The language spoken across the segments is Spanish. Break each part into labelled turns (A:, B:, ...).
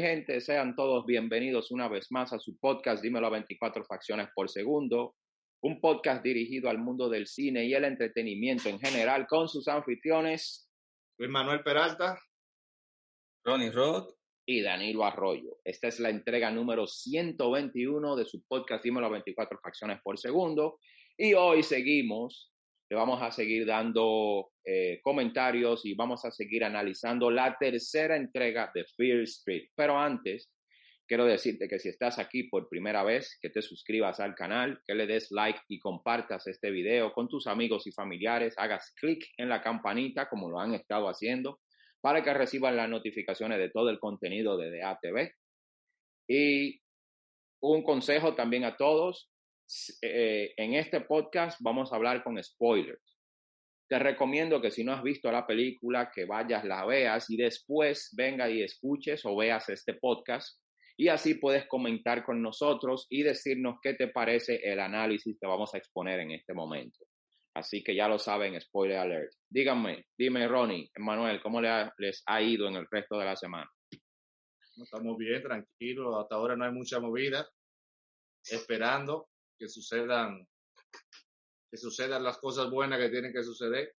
A: mi gente, sean todos bienvenidos una vez más a su podcast Dímelo a 24 facciones por segundo, un podcast dirigido al mundo del cine y el entretenimiento en general con sus anfitriones
B: Luis Manuel Peralta,
C: Ronnie Roth
A: y Danilo Arroyo. Esta es la entrega número 121 de su podcast Dímelo a 24 facciones por segundo y hoy seguimos le vamos a seguir dando eh, comentarios y vamos a seguir analizando la tercera entrega de Fear Street. Pero antes, quiero decirte que si estás aquí por primera vez, que te suscribas al canal, que le des like y compartas este video con tus amigos y familiares, hagas clic en la campanita como lo han estado haciendo para que reciban las notificaciones de todo el contenido de DATV. Y un consejo también a todos, eh, en este podcast vamos a hablar con spoilers. Te recomiendo que si no has visto la película, que vayas, la veas y después venga y escuches o veas este podcast. Y así puedes comentar con nosotros y decirnos qué te parece el análisis que vamos a exponer en este momento. Así que ya lo saben, spoiler alert. Díganme, dime Ronnie, Manuel, ¿cómo les ha ido en el resto de la semana?
B: Estamos bien, tranquilos. Hasta ahora no hay mucha movida. Esperando que sucedan, que sucedan las cosas buenas que tienen que suceder.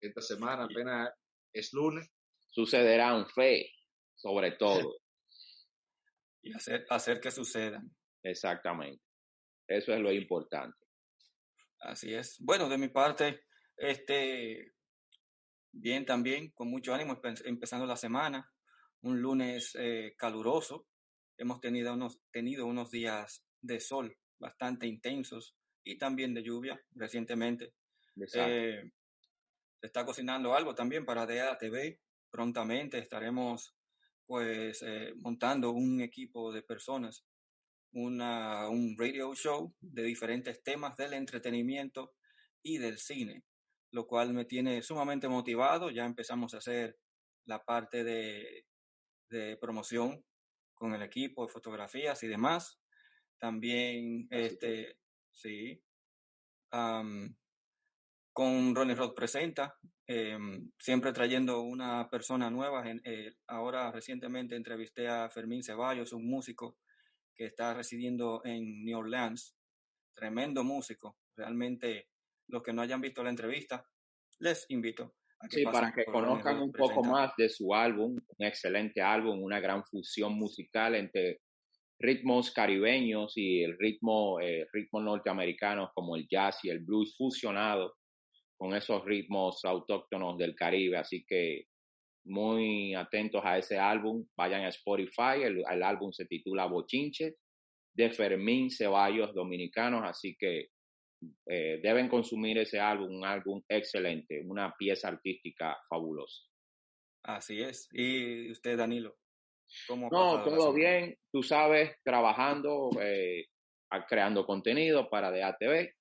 B: Esta semana apenas es lunes.
A: Sucederán fe, sobre todo.
C: y hacer, hacer que sucedan.
A: Exactamente. Eso es lo importante.
C: Así es. Bueno, de mi parte, este, bien también, con mucho ánimo, empezando la semana. Un lunes eh, caluroso. Hemos tenido unos, tenido unos días de sol bastante intensos y también de lluvia recientemente. Eh, se está cocinando algo también para DEA TV. Prontamente estaremos pues eh, montando un equipo de personas, una, un radio show de diferentes temas del entretenimiento y del cine, lo cual me tiene sumamente motivado. Ya empezamos a hacer la parte de, de promoción con el equipo de fotografías y demás. También, este, sí, con Ronnie Roth Presenta, em, siempre trayendo una persona nueva. Eh, ahora recientemente entrevisté a Fermín Ceballos, un músico que está residiendo en New Orleans. Tremendo músico. Realmente, los que no hayan visto la entrevista, les invito.
A: A que sí, para que conozcan un poco más de su álbum, un excelente álbum, una gran fusión musical entre ritmos caribeños y el ritmo, eh, ritmos norteamericanos como el jazz y el blues fusionado con esos ritmos autóctonos del Caribe. Así que muy atentos a ese álbum. Vayan a Spotify. El, álbum se titula Bochinche de Fermín Ceballos Dominicanos. Así que eh, deben consumir ese álbum, un álbum excelente, una pieza artística fabulosa.
C: Así es. ¿Y usted, Danilo?
A: No, todo bien, tú sabes, trabajando, eh, creando contenido para DATV,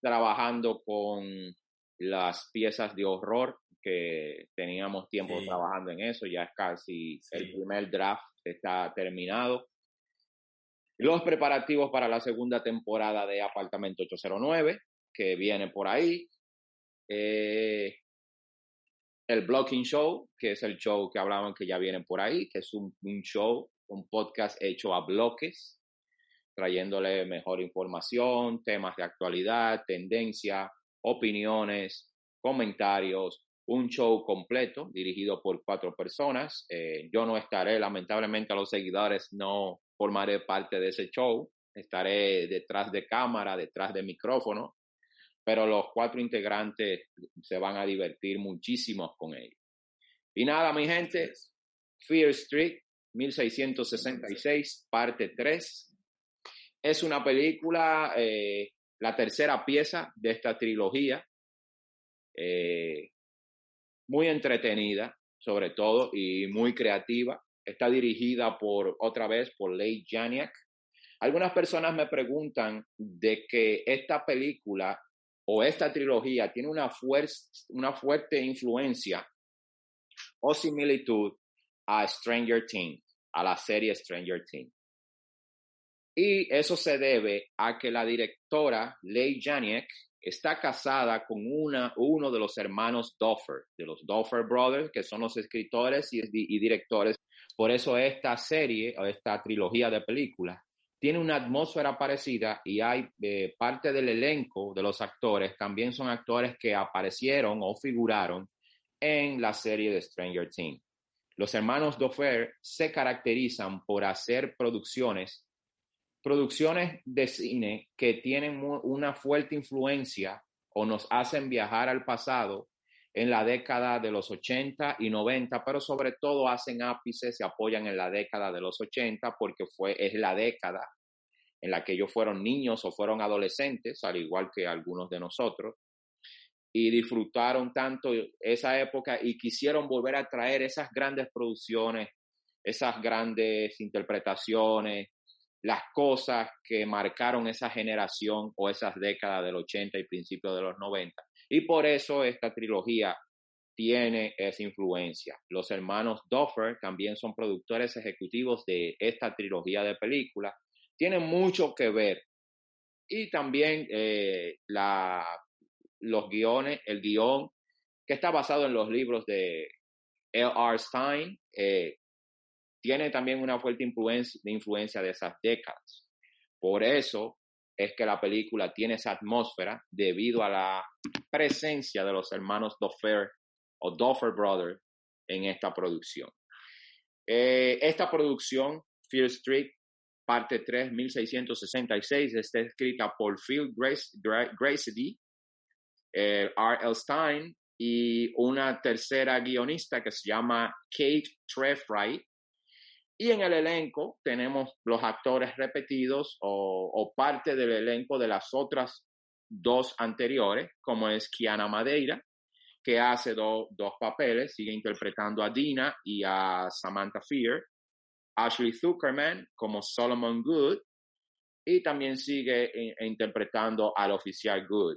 A: trabajando con las piezas de horror que teníamos tiempo trabajando en eso, ya es casi el primer draft está terminado. Los preparativos para la segunda temporada de Apartamento 809, que viene por ahí. Eh, el Blocking Show, que es el show que hablaban que ya vienen por ahí, que es un, show, un podcast hecho a bloques, trayéndole mejor información, temas de actualidad, tendencia, opiniones, comentarios, un show completo dirigido por cuatro personas. Eh, yo no estaré, lamentablemente a los seguidores no formaré parte de ese show, estaré detrás de cámara, detrás de micrófono, pero los cuatro integrantes se van a divertir muchísimo con ellos. Y nada, mi gente, Fear Street, 1666, parte 3. Es una película, eh, la tercera pieza de esta trilogía, eh, muy entretenida, sobre todo, y muy creativa. Está dirigida por, otra vez, por Leigh Janiak. Algunas personas me preguntan de que esta película o esta trilogía tiene una, fuerte influencia o similitud a Stranger Things, a la serie Stranger Things. Y eso se debe a que la directora Leigh Janiak está casada con uno de los hermanos Duffer, de los Duffer Brothers, que son los escritores y directores Por eso esta serie o esta trilogía de películas tiene una atmósfera parecida y hay eh, parte del elenco de los actores, también son actores que aparecieron o figuraron en la serie de Stranger Things. Los hermanos Doffer se caracterizan por hacer producciones, producciones de cine que tienen una fuerte influencia o nos hacen viajar al pasado en la década de los 80 y 90, pero sobre todo hacen ápices, se apoyan en la década de los 80 porque fue, es la década en la que ellos fueron niños o fueron adolescentes, al igual que algunos de nosotros, y disfrutaron tanto esa época y quisieron volver a traer esas grandes producciones, esas grandes interpretaciones, las cosas que marcaron esa generación o esas décadas del 80 y principios de los 90. Y por eso esta trilogía tiene esa influencia. Los hermanos Duffer también son productores ejecutivos de esta trilogía de películas. Tienen mucho que ver. Y también eh, la, los guiones, el guion que está basado en los libros de L.R. Stein, eh, tiene también una fuerte influencia de esas décadas. Por eso es que la película tiene esa atmósfera debido a la presencia de los hermanos Doffer o Doffer Brothers en esta producción. Eh, esta producción, Fear Street, parte 3, 1666, está escrita por Phil Grace, Gracedy, eh, R.L. Stein y una tercera guionista que se llama Kate Trefright, y en el elenco tenemos los actores repetidos o, parte del elenco de las otras dos anteriores, como es Kiana Madeira, que hace dos papeles, sigue interpretando a Dina y a Samantha Fear, Ashley Zuckerman como Solomon Good, y también sigue interpretando al oficial Good.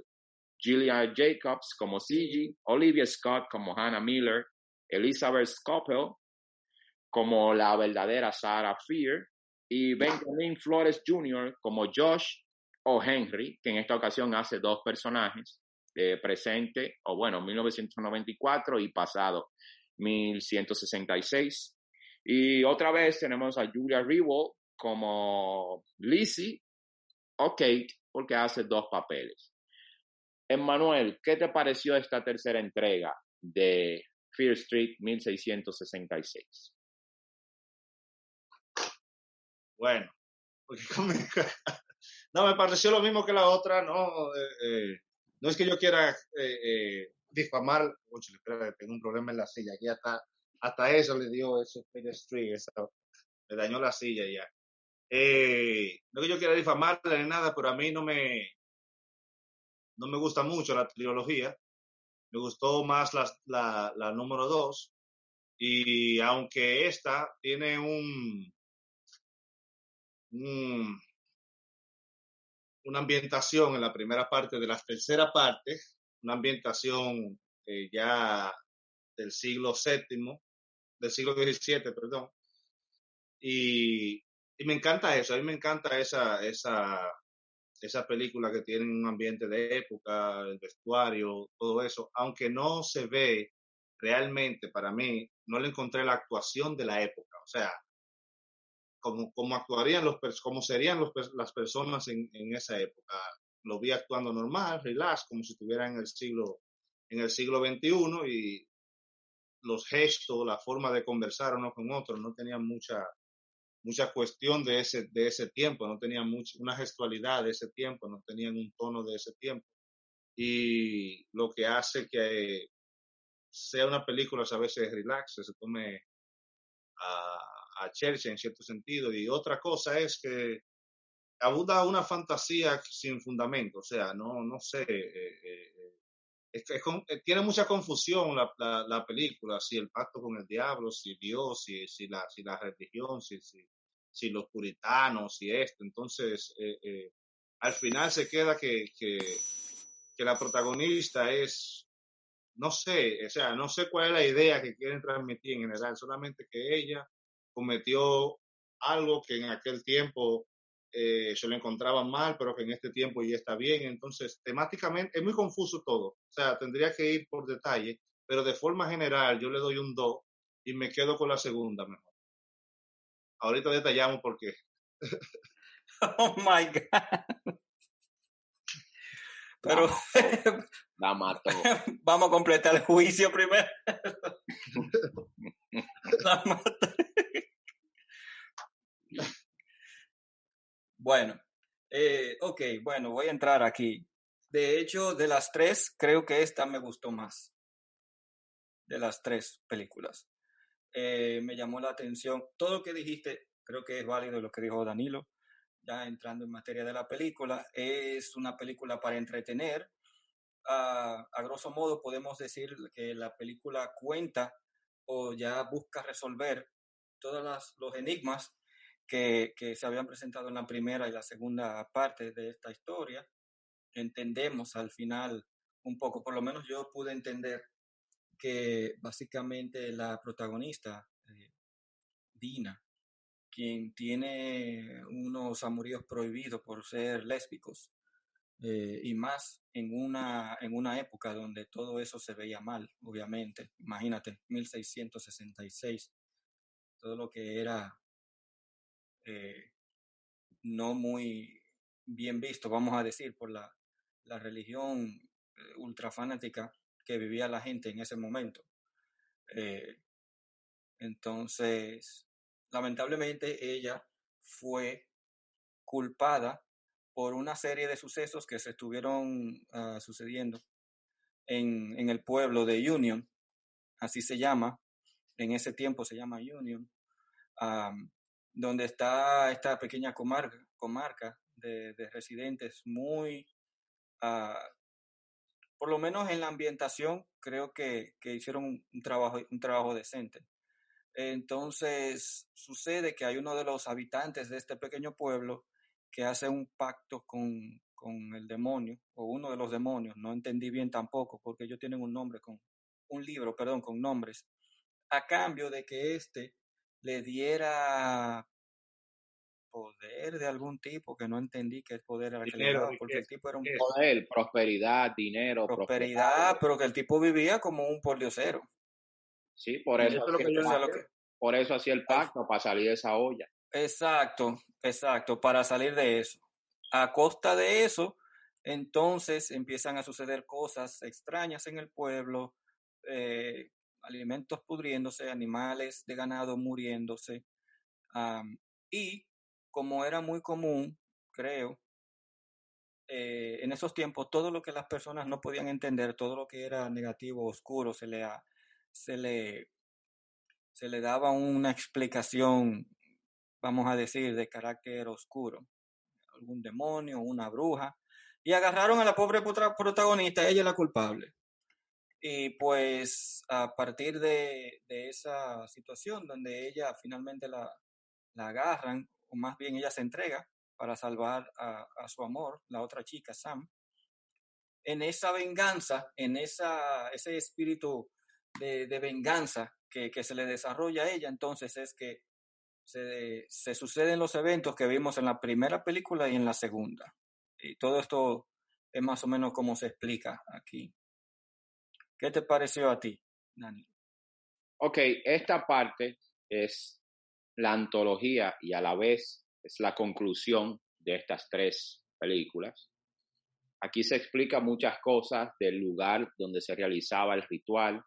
A: Julia Jacobs como Sigi, Olivia Scott como Hannah Miller, Elizabeth Scopel como la verdadera Sarah Fear y Benjamin Flores Jr. como Josh o Henry, que en esta ocasión hace dos personajes, de presente, o bueno, 1994 y pasado, 1166. Y otra vez tenemos a Julia Rewell como Lizzie o Kate, porque hace dos papeles. Emmanuel, ¿qué te pareció esta tercera entrega de Fear Street 1666?
B: Bueno, no, me pareció lo mismo que la otra, no, eh, eh, no es que yo quiera eh, difamar, tengo un problema en la silla, aquí hasta, hasta eso le dio ese Street, le dañó la silla ya. no que yo quiera difamarla ni nada, pero a mí no me, no me gusta mucho la trilogía, me gustó más la, la, la número dos, y aunque esta tiene un, una ambientación en la primera parte de la tercera parte, una ambientación eh, ya del siglo VII, del siglo XVII, perdón. Y, y, me encanta eso, a mí me encanta esa, esa, esa película que tiene un ambiente de época, el vestuario, todo eso, aunque no se ve realmente para mí, no le encontré la actuación de la época. O sea, cómo, actuarían los, cómo serían los, las personas en, en, esa época. Lo vi actuando normal, relax, como si estuviera en el siglo, en el siglo XXI y los gestos, la forma de conversar uno con otro, no tenían mucha, mucha cuestión de ese, de ese tiempo, no tenían mucha, una gestualidad de ese tiempo, no tenían un tono de ese tiempo. Y lo que hace que sea una película a veces relax, se tome a, a Chelsea en cierto sentido. Y otra cosa es que abunda una fantasía sin fundamento, o sea, no, no sé, eh, eh, es, eh, tiene mucha confusión la, la, película, si el pacto con el diablo, si Dios, si, si, la, si la religión, si, si, si los puritanos, si esto, entonces al final se queda que, que, que la protagonista es no sé, o sea, no sé cuál es la idea que quieren transmitir en general, solamente que ella cometió algo que en aquel tiempo eh, se lo encontraban mal, pero que en este tiempo ya está bien. Entonces, temáticamente es muy confuso todo. O sea, tendría que ir por detalle, pero de forma general yo le doy un 2 y me quedo con la segunda mejor. ahorita detallamos por qué.
C: Oh my God. Pero
A: La mató.
C: vamos a completar el juicio primero. La mató. Bueno, eh, ok, bueno, voy a entrar aquí. De hecho, de las tres, creo que esta me gustó más. De las tres películas. Eh, me llamó la atención. Todo lo que dijiste, creo que es válido lo que dijo Danilo. Ya entrando en materia de la película, es una película para entretener. Ah, a grosso modo, podemos decir que la película cuenta o ya busca resolver todos los enigmas que, se habían presentado en la primera y la segunda parte de esta historia. Entendemos al final un poco, por lo menos yo pude entender que básicamente la protagonista, eh, Dina, quien tiene unos amoríos prohibidos por ser lésbicos, eh, y más en una, en una época donde todo eso se veía mal, obviamente. Imagínate, 1666, todo lo que era eh, no muy bien visto, vamos a decir, por la, la religión eh, ultrafanática que vivía la gente en ese momento. Eh, entonces, lamentablemente ella fue culpada por una serie de sucesos que se estuvieron ah, sucediendo en, en el pueblo de Union, así se llama, en ese tiempo se llama Union, donde está esta pequeña comarca, de, de residentes muy, ah, por lo menos en la ambientación, creo que, que hicieron un, un trabajo, un trabajo decente. Entonces sucede que hay uno de los habitantes de este pequeño pueblo que hace un pacto con, con el demonio, o uno de los demonios, no entendí bien tampoco, porque ellos tienen un nombre con, un libro, perdón, con nombres, a cambio de que éste le diera poder de algún tipo, que no entendí qué poder era que le daba, porque el tipo era un
B: riqueza.
A: Poder, prosperidad, dinero,
C: prosperidad, pero que el tipo vivía como un pordiosero.
A: Sí, por eso,
B: es
A: hacía
B: que yo
C: es lo que-
A: por eso hacía el pacto, para salir de esa olla.
C: Exacto, exacto, para salir de eso. A costa de eso, entonces empiezan a suceder cosas extrañas en el pueblo, eh, alimentos pudriéndose, animales de ganado muriéndose. y como era muy común, creo, eh, en esos tiempos, todo lo que las personas no podían entender, todo lo que era negativo, oscuro, se le, se le, se le daba una explicación, vamos a decir, de carácter oscuro. Algún demonio, una bruja. Y agarraron a la pobre protagonista, ella es la culpable. Y pues a partir de, esa situación donde ella finalmente la, la agarran, o más bien ella se entrega para salvar a, su amor, la otra chica, Sam, en esa venganza, en esa, ese espíritu de, venganza que, que se le desarrolla a ella, entonces es que se, se suceden los eventos que vimos en la primera película y en la segunda. Y todo esto es más o menos como se explica aquí. ¿Qué te pareció a ti, Dani?
A: Ok, esta parte es la antología y a la vez es la conclusión de estas tres películas. Aquí se explica muchas cosas del lugar donde se realizaba el ritual,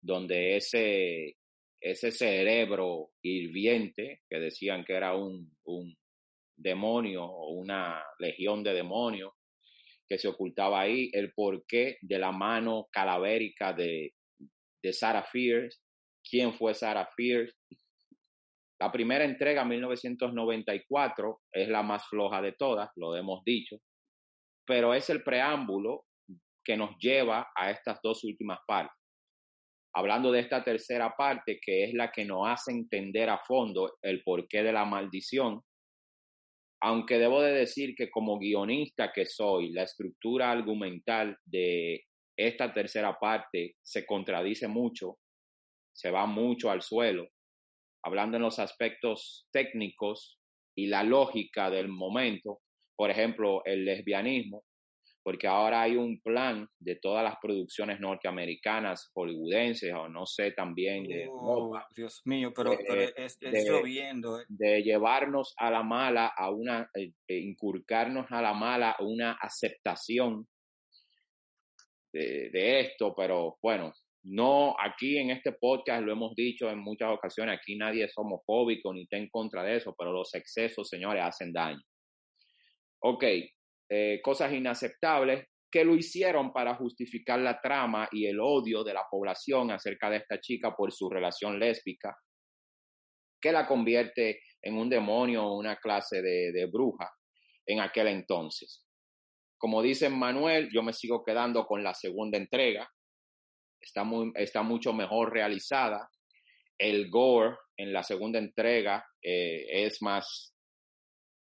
A: donde ese, ese cerebro hirviente, que decían que era un, un demonio o una legión de demonios, que se ocultaba ahí, el porqué de la mano calavérica de, de Sarah Fierce, quién fue Sarah Fierce. La primera entrega, 1994, es la más floja de todas, lo hemos dicho, pero es el preámbulo que nos lleva a estas dos últimas partes. Hablando de esta tercera parte, que es la que nos hace entender a fondo el porqué de la maldición, aunque debo de decir que como guionista que soy, la estructura argumental de esta tercera parte se contradice mucho, se va mucho al suelo, hablando en los aspectos técnicos y la lógica del momento, por ejemplo, el lesbianismo, porque ahora hay un plan de todas las producciones norteamericanas, hollywoodenses, o no sé, también de
C: oh, Dios mío, pero, es, lloviendo.
A: Eh. De llevarnos a la mala, a una, eh, incurcarnos a la mala una aceptación de, de esto, pero bueno, no, aquí en este podcast lo hemos dicho en muchas ocasiones, aquí nadie es homofóbico ni está en contra de eso, pero los excesos, señores, hacen daño. Ok, eh, cosas inaceptables que lo hicieron para justificar la trama y el odio de la población acerca de esta chica por su relación lésbica, que la convierte en un demonio o una clase de, bruja en aquel entonces. Como dice Manuel, yo me sigo quedando con la segunda entrega. Está, muy, está mucho mejor realizada. El gore en la segunda entrega eh, es más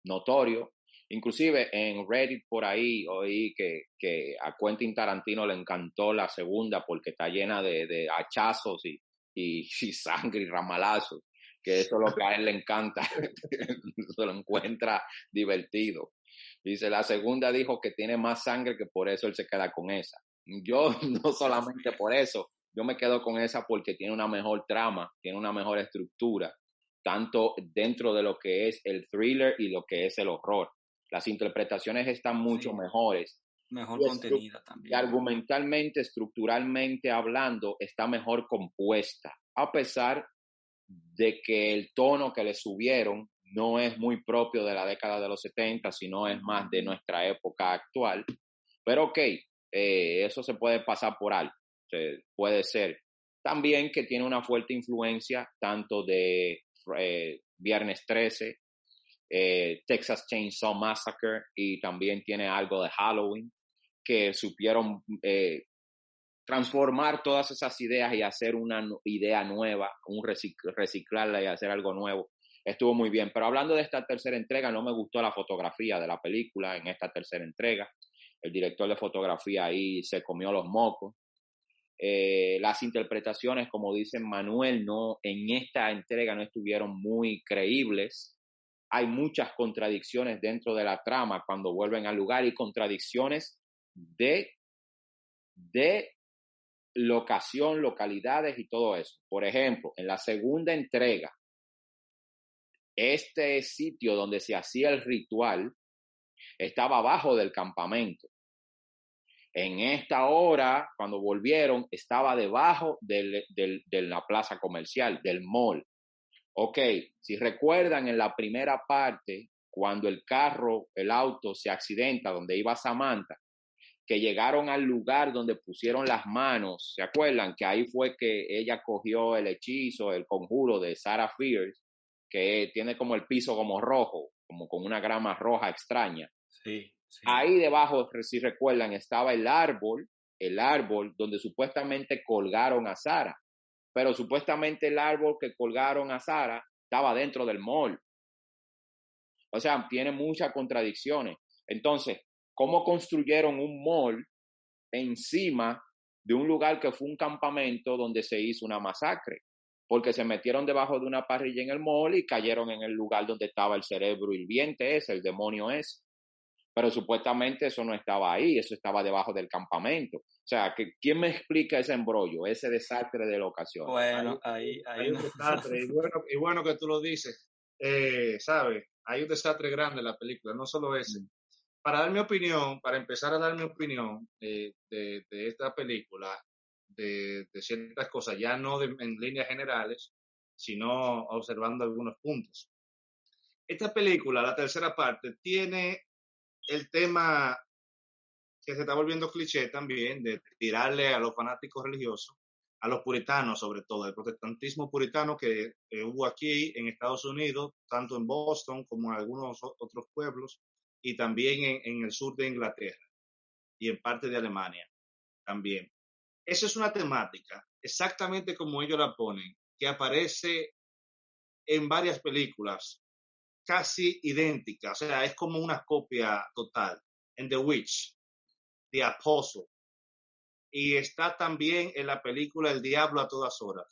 A: notorio. Inclusive en Reddit por ahí oí que, que, a Quentin Tarantino le encantó la segunda porque está llena de, de hachazos y, y, sangre y ramalazos, que eso es lo que a él le encanta, se lo encuentra divertido. Dice, la segunda dijo que tiene más sangre que por eso él se queda con esa. Yo no solamente por eso, yo me quedo con esa porque tiene una mejor trama, tiene una mejor estructura, tanto dentro de lo que es el thriller y lo que es el horror. Las interpretaciones están mucho mejores.
C: Mejor contenida también.
A: Y argumentalmente, estructuralmente hablando, está mejor compuesta, a pesar de que el tono que le subieron no es muy propio de la década de los 70, sino es más de nuestra época actual. Pero ok, eh, eso se puede pasar por alto, puede ser. También que tiene una fuerte influencia tanto de eh, Viernes 13, eh, Texas Chainsaw Massacre y también tiene algo de Halloween, que supieron eh, transformar todas esas ideas y hacer una idea nueva, un reciclarla y hacer algo nuevo. Estuvo muy bien. Pero hablando de esta tercera entrega, no me gustó la fotografía de la película en esta tercera entrega. El director de fotografía ahí se comió los mocos. Eh, las interpretaciones, como dice Manuel, no, en esta entrega no estuvieron muy creíbles hay muchas contradicciones dentro de la trama cuando vuelven al lugar y contradicciones de, de locación, localidades y todo eso. Por ejemplo, en la segunda entrega, este sitio donde se hacía el ritual estaba abajo del campamento. En esta hora, cuando volvieron, estaba debajo de la plaza comercial, del mall. Ok, si recuerdan en la primera parte, cuando el carro, el auto se accidenta donde iba Samantha, que llegaron al lugar donde pusieron las manos, ¿se acuerdan? Que ahí fue que ella cogió el hechizo, el conjuro de Sarah Fierce, que tiene como el piso como rojo, como con una grama roja extraña.
C: Sí, sí.
A: Ahí debajo, si recuerdan, estaba el árbol, el árbol donde supuestamente colgaron a Sara pero supuestamente el árbol que colgaron a Sara estaba dentro del mall. O sea, tiene muchas contradicciones. Entonces, ¿cómo construyeron un mall encima de un lugar que fue un campamento donde se hizo una masacre? Porque se metieron debajo de una parrilla en el mall y cayeron en el lugar donde estaba el cerebro hirviente ese, el demonio ese pero supuestamente eso no estaba ahí, eso estaba debajo del campamento. O sea, que, ¿quién me explica ese embrollo, ese desastre de locación?
C: Bueno, ahí, hay,
B: un desastre, y bueno, y bueno que tú lo dices, eh, ¿sabes? Hay un desastre grande en la película, no solo ese. Para dar mi opinión, para empezar a dar mi opinión eh, de, de, esta película, de, de, ciertas cosas, ya no en líneas generales, sino observando algunos puntos. Esta película, la tercera parte, tiene el tema que se está volviendo cliché también de tirarle a los fanáticos religiosos, a los puritanos sobre todo, el protestantismo puritano que hubo aquí en Estados Unidos, tanto en Boston como en algunos otros pueblos, y también en, en el sur de Inglaterra y en parte de Alemania también. Esa es una temática, exactamente como ellos la ponen, que aparece en varias películas casi idéntica, o sea, es como una copia total. En The Witch, The Apostle. Y está también en la película El Diablo a todas horas.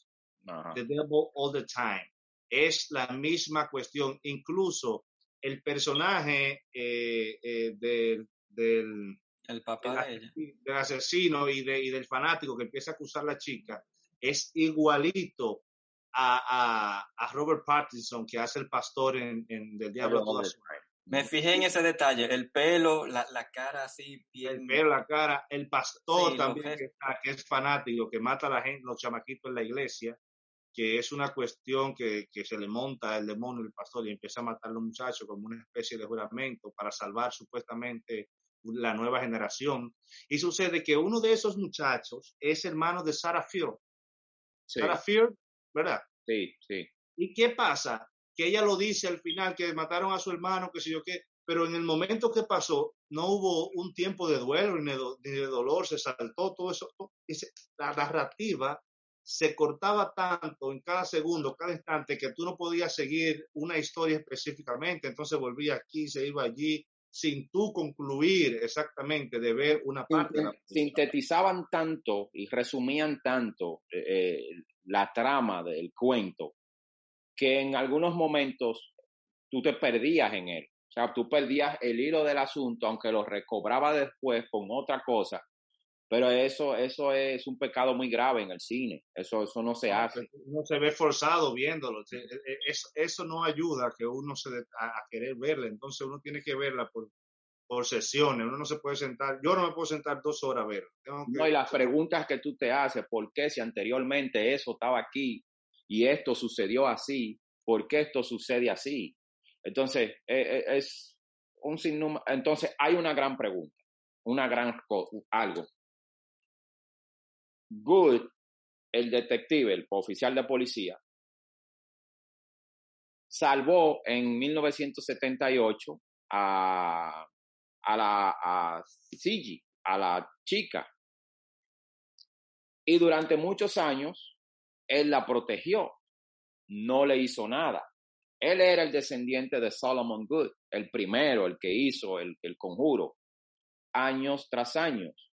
B: The Devil All the Time. Es la misma cuestión. Incluso el personaje eh, eh, del,
C: el papá de ella.
B: del asesino y, de, y del fanático que empieza a acusar a la chica es igualito a, a, Robert Pattinson que hace el pastor en, en Del Diablo
C: Me fijé en ese detalle, el pelo, la, la cara así bien.
B: El pelo, la cara, el pastor también que, que, es fanático, que mata a la gente, los chamaquitos en la iglesia, que es una cuestión que, que, se le monta el demonio, el pastor, y empieza a matar a los muchachos como una especie de juramento para salvar supuestamente la nueva generación. Y sucede que uno de esos muchachos es hermano de Sarah Field. Sarah Field, ¿verdad?
A: Sí, sí.
B: ¿Y qué pasa? Que ella lo dice al final, que mataron a su hermano, que sé yo qué, pero en el momento que pasó, no hubo un tiempo de duelo ni de, dolor, se saltó todo eso. la narrativa se cortaba tanto en cada segundo, cada instante, que tú no podías seguir una historia específicamente, entonces volvía aquí, se iba allí, sin tú concluir exactamente de ver una parte.
A: Sintetizaban tanto y resumían tanto eh, eh, la trama del cuento que en algunos momentos tú te perdías en él. O sea, tú perdías el hilo del asunto, aunque lo recobraba después con otra cosa, pero eso, eso es un pecado muy grave en el cine. Eso, eso no se hace.
B: No se ve forzado viéndolo. E, e, eso, eso no ayuda a que uno se a, querer verla. Entonces uno tiene que verla por, por sesiones. Uno no se puede sentar. Yo no me puedo sentar dos horas a verla.
A: No, y las preguntas que tú te haces, ¿por qué si anteriormente eso estaba aquí y esto sucedió así? ¿Por qué esto sucede así? Entonces, e, es un sinnúmero. Entonces, hay una gran pregunta, una gran algo Good, el detective, el oficial de policía, salvó en 1978 a, a la a Sigi, a la chica. Y durante muchos años, él la protegió, no le hizo nada. Él era el descendiente de Solomon Good, el primero, el que hizo el, el conjuro, años tras años.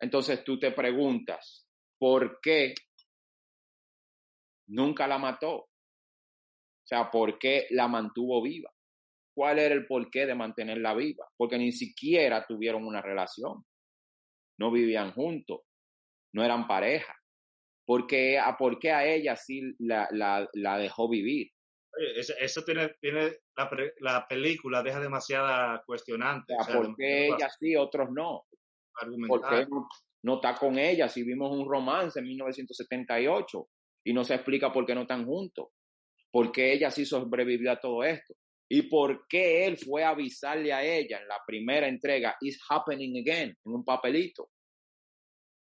A: Entonces tú te preguntas, ¿por qué nunca la mató? O sea, ¿por qué la mantuvo viva? ¿Cuál era el porqué de mantenerla viva? Porque ni siquiera tuvieron una relación. No vivían juntos. No eran pareja. ¿Por qué, a, por qué a ella sí la, la, dejó vivir?
B: eso, tiene, tiene la, la, película deja demasiada cuestionante.
A: O sea, ¿Por qué ella sí, otros no? porque no, está con ella? Si vimos un romance en 1978 y no se explica por qué no están juntos, por qué ella sí sobrevivió a todo esto y por qué él fue a avisarle a ella en la primera entrega, It's Happening Again, en un papelito.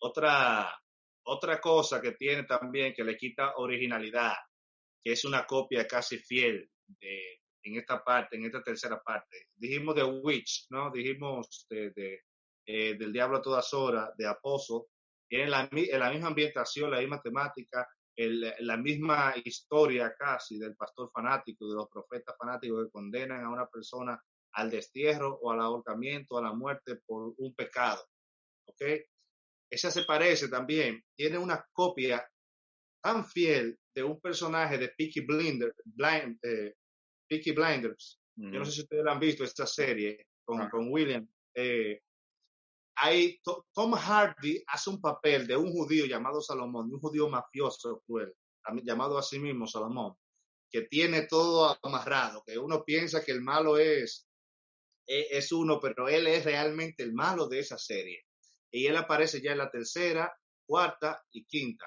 B: Otra, otra cosa que tiene también que le quita originalidad, que es una copia casi fiel de, en esta parte, en esta tercera parte. Dijimos de Witch, ¿no? Dijimos de eh, del Diablo a todas horas, de Aposo, tienen la, la misma ambientación, la misma temática, la misma historia casi del pastor fanático, de los profetas fanáticos que condenan a una persona al destierro o al ahorcamiento, a la muerte por un pecado. ¿Ok? Esa se parece también, tiene una copia tan fiel de un personaje de Peaky, Blinder, Blind, eh, Blinders. Yo no sé si ustedes han visto esta serie con, ah. con William. Eh, hay, Tom Hardy hace un papel de un judío llamado Salomón, un judío mafioso cruel, llamado a sí mismo Salomón, que tiene todo amarrado, que uno piensa que el malo es, e, es, uno, pero él es realmente el malo de esa serie. Y él aparece ya en la tercera, cuarta y quinta.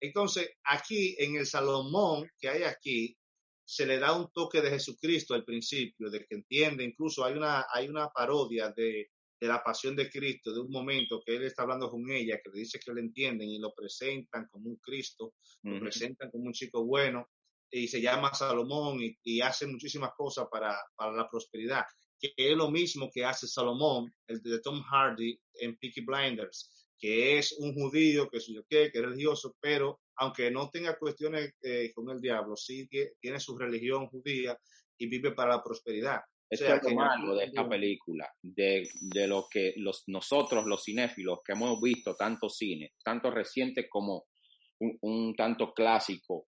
B: Entonces, aquí en el Salomón que hay aquí, se le da un toque de Jesucristo al principio, de que entiende, incluso hay una, hay una parodia de, de la pasión de Cristo, de un momento que él está hablando con ella, que le dice que le entienden y lo presentan como un Cristo, lo presentan como un chico bueno, y se llama Salomón y, hace muchísimas cosas para, para, la prosperidad, que es lo mismo que hace Salomón, el de Tom Hardy en Peaky Blinders, que es un judío, que es, que es religioso, pero aunque no tenga cuestiones eh, con el diablo, sí que tiene su religión judía y vive para la prosperidad.
A: Eso es malo de esta película, de, de, lo que los, nosotros, los cinéfilos, que hemos visto tanto cine, tanto reciente como un, tanto clásico,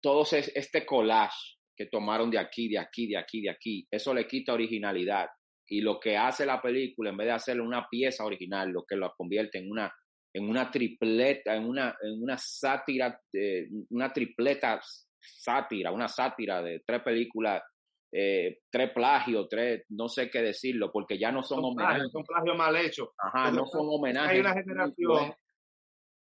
A: todo este collage que tomaron de aquí, de aquí, de aquí, de aquí, eso le quita originalidad. y lo que hace la película, en vez de hacerle una pieza original, lo que lo convierte en una, en una tripleta, en una, en una sátira, eh, una tripleta sátira, una sátira de tres películas, eh, tres plagios, tres, no sé qué decirlo, porque ya no son, homenajes.
B: son plagios mal hechos.
A: Ajá, no son homenajes.
B: Hay una generación,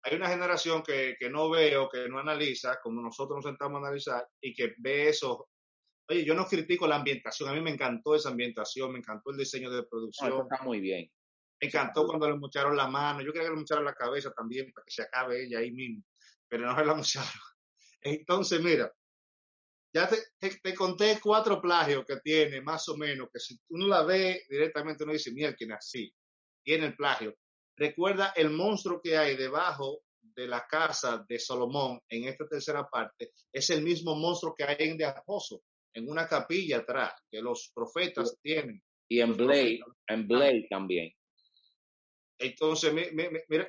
B: hay una generación que, que no veo, que no analiza, como nosotros nos sentamos a analizar, y que ve eso Oye, yo no critico la ambientación, a mí me encantó esa ambientación, me encantó el diseño de producción.
A: está muy bien.
B: Me encantó cuando le mocharon la mano, yo quería que le mocharon la cabeza también para que se acabe ella ahí mismo, pero no se la mocharon. Entonces, mira, ya te, te, conté cuatro plagios que tiene, más o menos, que si uno la ve directamente uno dice, mira, quién así, tiene el plagio. Recuerda el monstruo que hay debajo de la casa de Salomón en esta tercera parte, es el mismo monstruo que hay en De Aposo en una capilla atrás que los profetas tienen.
A: Y en Blade, en Blade también.
B: Entonces,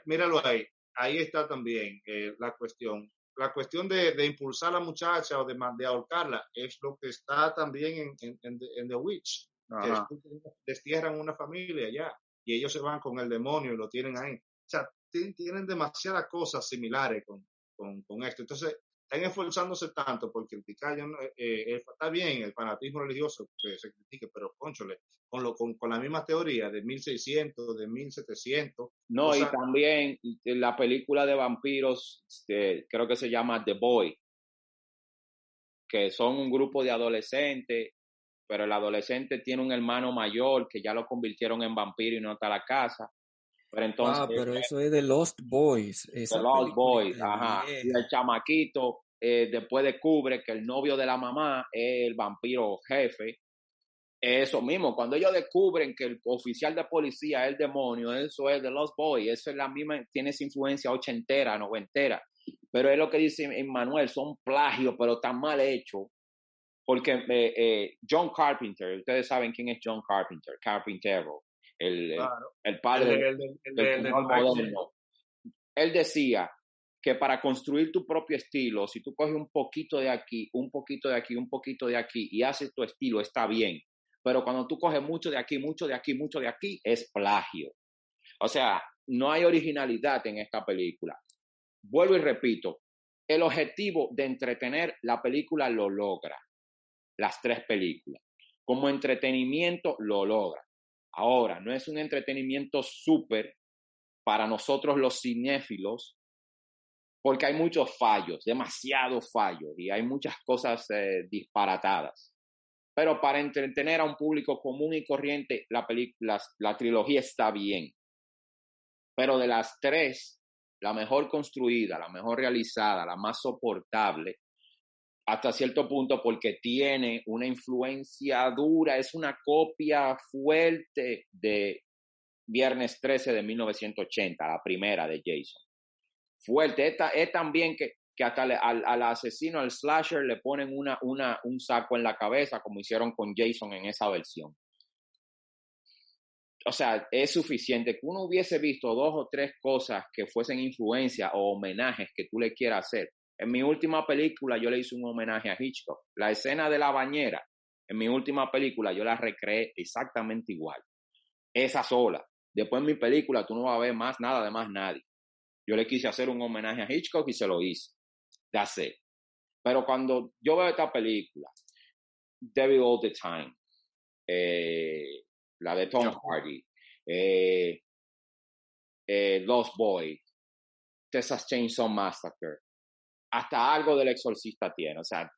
B: míralo ahí. Ahí está también eh, la cuestión. La cuestión de, impulsar a la muchacha o de, de, ahorcarla es lo que está también en, en, The Witch. Que destierran una familia ya y ellos se van con el demonio y lo tienen ahí. O sea, tienen demasiadas cosas similares con, con, con esto. Entonces, están esforzándose tanto por criticar, eh, eh, está bien el fanatismo religioso que se critique, pero conchole, con, lo, con, con la misma teoría de 1600, de 1700.
A: No, y también la película de vampiros, este, creo que se llama The Boy, que son un grupo de adolescentes, pero el adolescente tiene un hermano mayor que ya lo convirtieron en vampiro y no está a la casa. Pero entonces,
C: ah, pero eso es de Lost Boys.
A: The Lost Boys, ajá. Y el chamaquito eh, después descubre que el novio de la mamá es el vampiro jefe. Eso mismo, cuando ellos descubren que el oficial de policía es el demonio, eso es de Lost Boys, eso es la misma, tiene esa influencia ochentera, noventera. Pero es lo que dice Emmanuel, son plagios, pero tan mal hechos. Porque eh, eh, John Carpenter, ustedes saben quién es John Carpenter, Carpintero el, el padre del, moderno. Él decía que para construir tu propio estilo, si tú coges un poquito de aquí, un poquito de aquí, un poquito de aquí y haces tu estilo, está bien. Pero cuando tú coges mucho de aquí, mucho de aquí, mucho de aquí, es plagio. O sea, no hay originalidad en esta película. Vuelvo y repito, el objetivo de entretener la película lo logra. Las tres películas. Como entretenimiento lo logra. Ahora, no es un entretenimiento súper para nosotros los cinéfilos, porque hay muchos fallos, demasiados fallos, y hay muchas cosas eh, disparatadas. Pero para entretener a un público común y corriente, la, la trilogía está bien. Pero de las tres, la mejor construida, la mejor realizada, la más soportable, hasta cierto punto porque tiene una influencia dura, es una copia fuerte de Viernes 13 de 1980, la primera de Jason. Fuerte, es, es también que, que hasta al, al, asesino, al slasher, le ponen una, una, un saco en la cabeza, como hicieron con Jason en esa versión. O sea, es suficiente que uno hubiese visto dos o tres cosas que fuesen influencia o homenajes que tú le quieras hacer en mi última película yo le hice un homenaje a Hitchcock. La escena de la bañera, en mi última película yo la recreé exactamente igual. Esa sola. Después en mi película tú no vas a ver más nada de más nadie. Yo le quise hacer un homenaje a Hitchcock y se lo hice. Ya sé. Pero cuando yo veo esta película, Devil All the Time, eh, la de Tom Hardy, eh, eh, Lost Boy, Texas Chainsaw Massacre, hasta algo del exorcista tiene. O sea,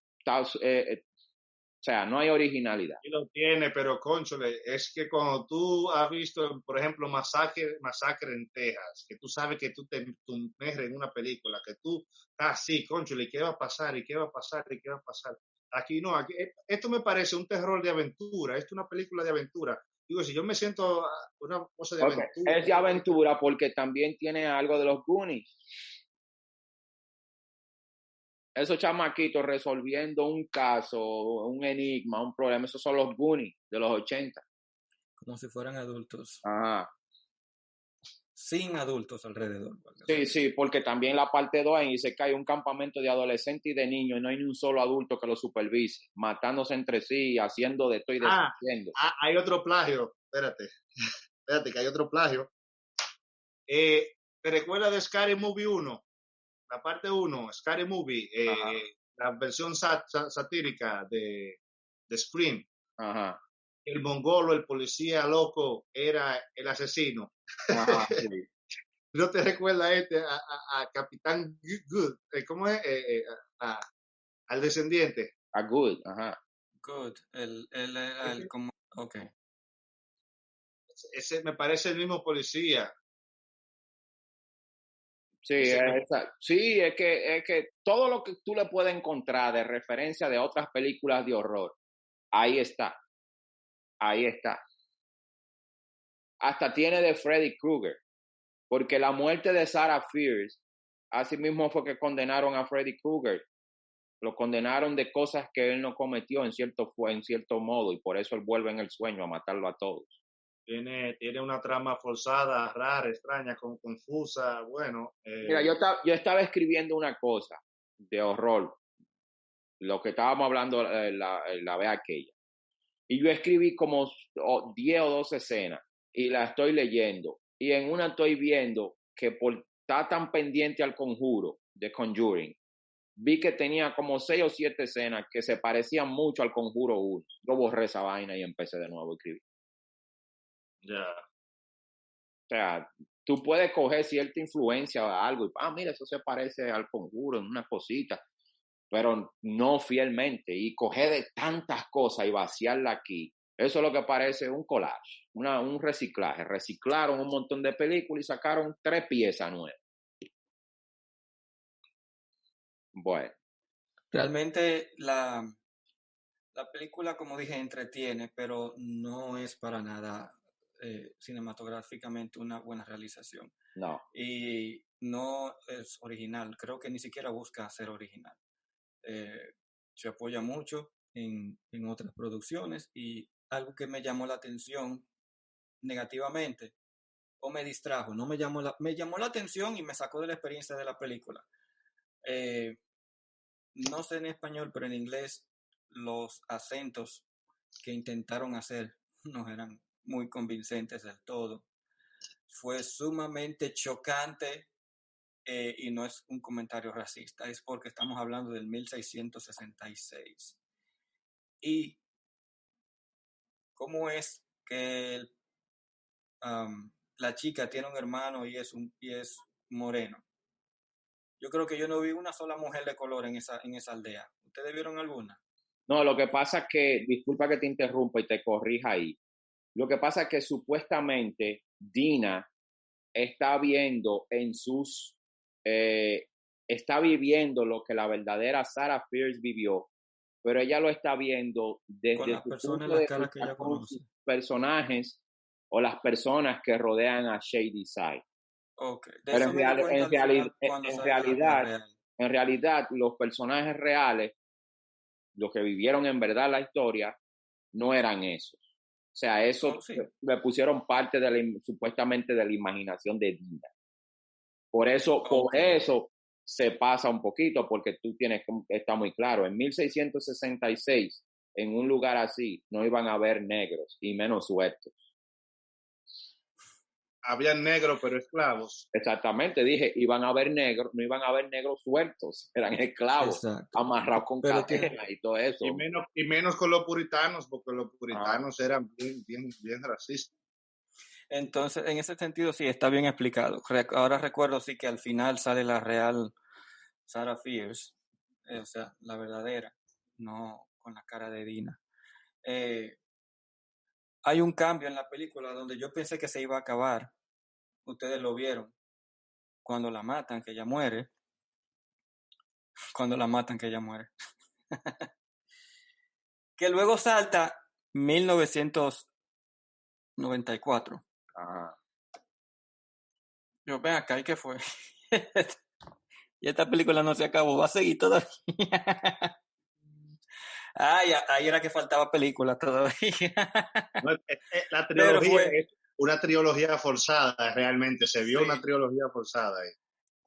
A: eh, eh, o sea, no hay originalidad.
B: Sí lo tiene, pero conchole, es que cuando tú has visto, por ejemplo, Masacre, Masacre en Texas, que tú sabes que tú te sumerges en una película, que tú estás así, conchole, ¿qué va a pasar? ¿Y qué va a pasar? ¿Y qué va a pasar? Aquí no, aquí, eh, esto me parece un terror de aventura, esto es una película de aventura. Digo, si yo me siento ah, una cosa de aventura.
A: Es de aventura porque también tiene algo de los Goonies esos chamaquitos resolviendo un caso, un enigma, un problema, esos son los Goonies de los 80.
C: Como si fueran adultos.
A: Ajá.
C: sin adultos alrededor.
A: Sí, sí, porque también la parte 2 dice que hay un campamento de adolescentes y de niños y no hay ni un solo adulto que lo supervise, matándose entre sí, haciendo de todo y
B: ah, ah, hay otro plagio, espérate, espérate que hay otro plagio. Eh, ¿Te recuerdas de Scary Movie 1? La parte 1, Scary Movie, eh, la versión satírica de, de Scream.
A: Ajá
B: el mongolo, el policía loco, era el asesino. ¿No te recuerda este, a, Capitán Good? Eh, ¿Cómo es? Eh, eh, al descendiente.
A: A Good, ajá.
C: Good, el, el, el, como, ok.
B: Ese me parece el mismo policía.
A: Sí, es, sí, es que, es que todo lo que tú le puedes encontrar de referencia de otras películas de horror, ahí está. Ahí está. Hasta tiene de Freddy Krueger, porque la muerte de Sarah Fierce, así mismo fue que condenaron a Freddy Krueger. Lo condenaron de cosas que él no cometió en cierto, en cierto modo, y por eso él vuelve en el sueño a matarlo a todos.
B: Tiene, tiene una trama forzada, rara, extraña, confusa, bueno.
A: Eh... Mira, yo, yo estaba escribiendo una cosa de horror, lo que estábamos hablando eh, la, la vez aquella. Y yo escribí como 10 o 12 escenas y la estoy leyendo. Y en una estoy viendo que por estar tan pendiente al conjuro de Conjuring, vi que tenía como 6 o 7 escenas que se parecían mucho al conjuro 1. Yo borré esa vaina y empecé de nuevo a escribir.
B: Ya.
A: O sea, tú puedes coger cierta influencia o algo y, ah, mira, eso se parece al conjuro en una cosita pero no fielmente, y coger de tantas cosas y vaciarla aquí. Eso es lo que parece un collage, una, un reciclaje. Reciclaron un montón de películas y sacaron tres piezas nuevas. Bueno.
C: Realmente la, la película, como dije, entretiene, pero no es para nada eh, cinematográficamente una buena realización.
A: No.
C: Y no es original. Creo que ni siquiera busca ser original. Eh, se apoya mucho en, en, otras producciones y algo que me llamó la atención negativamente o me distrajo, no me llamó la, me llamó la atención y me sacó de la experiencia de la película. Eh, no sé en español, pero en inglés los acentos que intentaron hacer no eran muy convincentes del todo. Fue sumamente chocante eh, y no es un comentario racista, es porque estamos hablando del 1666. Y cómo es que la chica tiene un hermano y es, un, y es moreno. Yo creo que yo no vi una sola mujer de color en esa, en esa aldea. ¿Ustedes vieron alguna?
A: No, lo que pasa es que, disculpa que te interrumpa y te corrija ahí. Lo que pasa es que supuestamente Dina está viendo en sus eh, está viviendo lo que la verdadera Sarah Fierce vivió, pero ella lo está viendo desde
C: las personas, de que ella
A: personajes o las personas que rodean a Shady Side.
C: Pero
A: en, realidad, en realidad, los personajes reales, los que vivieron en verdad la historia, no eran esos. O sea, eso oh, le pusieron parte de la, supuestamente de la imaginación de Dina. Por eso, por eso se pasa un poquito, porque tú tienes que estar muy claro. En 1666, en un lugar así, no iban a haber negros y menos sueltos.
B: Habían negros, pero esclavos.
A: Exactamente, dije, iban a haber negros, no iban a haber negros sueltos, eran esclavos, amarrados con cadena y todo eso.
B: Y menos, y menos con los puritanos, porque los puritanos eran bien, bien, bien racistas.
C: Entonces, en ese sentido, sí, está bien explicado. Ahora recuerdo, sí, que al final sale la real Sarah Fierce, eh, o sea, la verdadera, no con la cara de Dina. Eh, hay un cambio en la película donde yo pensé que se iba a acabar. Ustedes lo vieron. Cuando la matan, que ella muere. Cuando la matan, que ella muere. que luego salta 1994. Yo, ven acá, ¿y qué fue? y esta película no se acabó, va a seguir todavía. Ay, ahí era que faltaba película todavía.
B: la trilogía, una trilogía forzada, realmente, se vio una trilogía forzada ahí.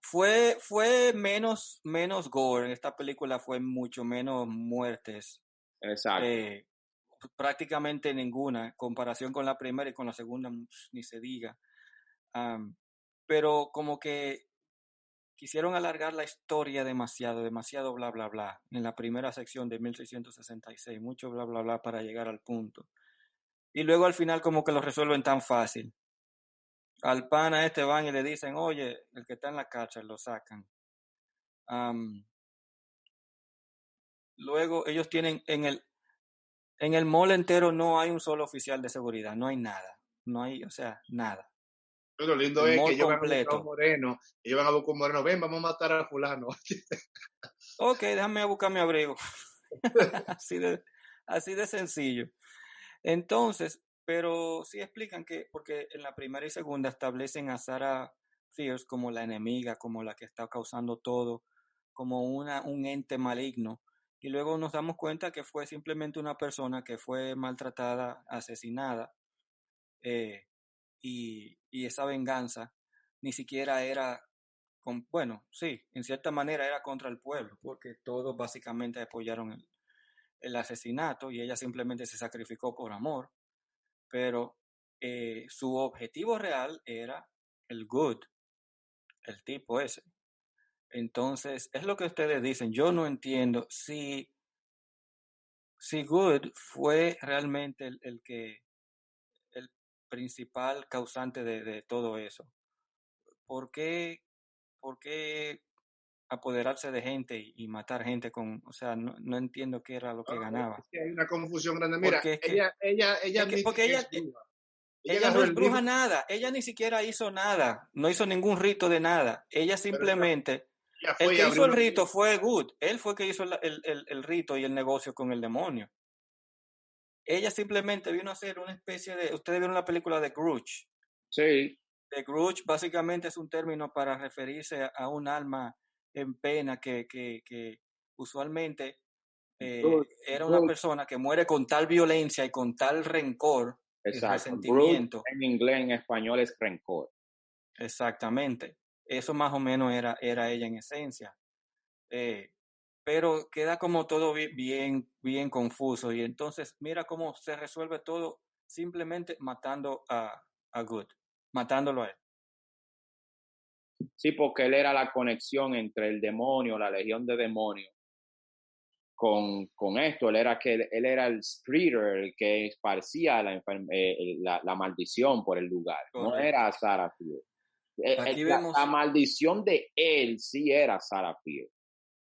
C: Fue, fue menos, menos gore, en esta película fue mucho menos muertes.
A: Exacto.
C: Eh, prácticamente ninguna, en comparación con la primera y con la segunda, ni se diga. pero como que quisieron alargar la historia demasiado, demasiado bla, bla, bla, en la primera sección de 1666, mucho bla, bla, bla para llegar al punto. Y luego al final como que lo resuelven tan fácil. Al pana este van y le dicen, oye, el que está en la cárcel lo sacan. luego ellos tienen en el, en el mall entero no hay un solo oficial de seguridad, no hay nada, no hay, o sea, nada.
B: Pero lo lindo es que ellos van a buscar moreno, ellos van a buscar un moreno, ven, vamos a matar a fulano.
C: ok, déjame buscar mi abrigo. así, de, así de sencillo. Entonces, pero sí explican que, porque en la primera y segunda establecen a Sarah Fierce como la enemiga, como la que está causando todo, como una, un ente maligno. Y luego nos damos cuenta que fue simplemente una persona que fue maltratada, asesinada, eh, y, y, esa venganza ni siquiera era, con, bueno, sí, en cierta manera era contra el pueblo, porque todos básicamente apoyaron el, el asesinato y ella simplemente se sacrificó por amor, pero eh, su objetivo real era el good, el tipo ese. Entonces, es lo que ustedes dicen. Yo no entiendo si, si Good fue realmente el, el que, el principal causante de, de, todo eso. ¿Por qué, por qué apoderarse de gente y, matar gente con, o sea, no, no entiendo qué era lo que ganaba.
B: hay una confusión grande. Mira, ella, ella, ella,
C: porque ella, ella, no es bruja nada, ella ni siquiera hizo nada, no hizo ningún rito de nada. Ella simplemente, el que hizo el rito fue Good, él fue el que hizo el, el, el, rito y el negocio con el demonio. Ella simplemente vino a hacer una especie de, ustedes vieron la película de Grudge.
A: Sí.
C: De Grudge básicamente es un término para referirse a un alma en pena que, que, que usualmente eh, era una persona que muere con tal violencia y con tal rencor
A: Exacto. y resentimiento. en inglés, en español es rencor.
C: Exactamente. Eso más o menos era, era ella en esencia. Eh, pero queda como todo bien, bien confuso. Y entonces mira cómo se resuelve todo simplemente matando a, a Good, matándolo a él.
A: Sí, porque él era la conexión entre el demonio, la legión de demonios, con, con esto. Él era, que, él era el spreader, el que esparcía la, eh, la, la maldición por el lugar. No era Sarah eh, eh, la, maldición de él sí era Sarah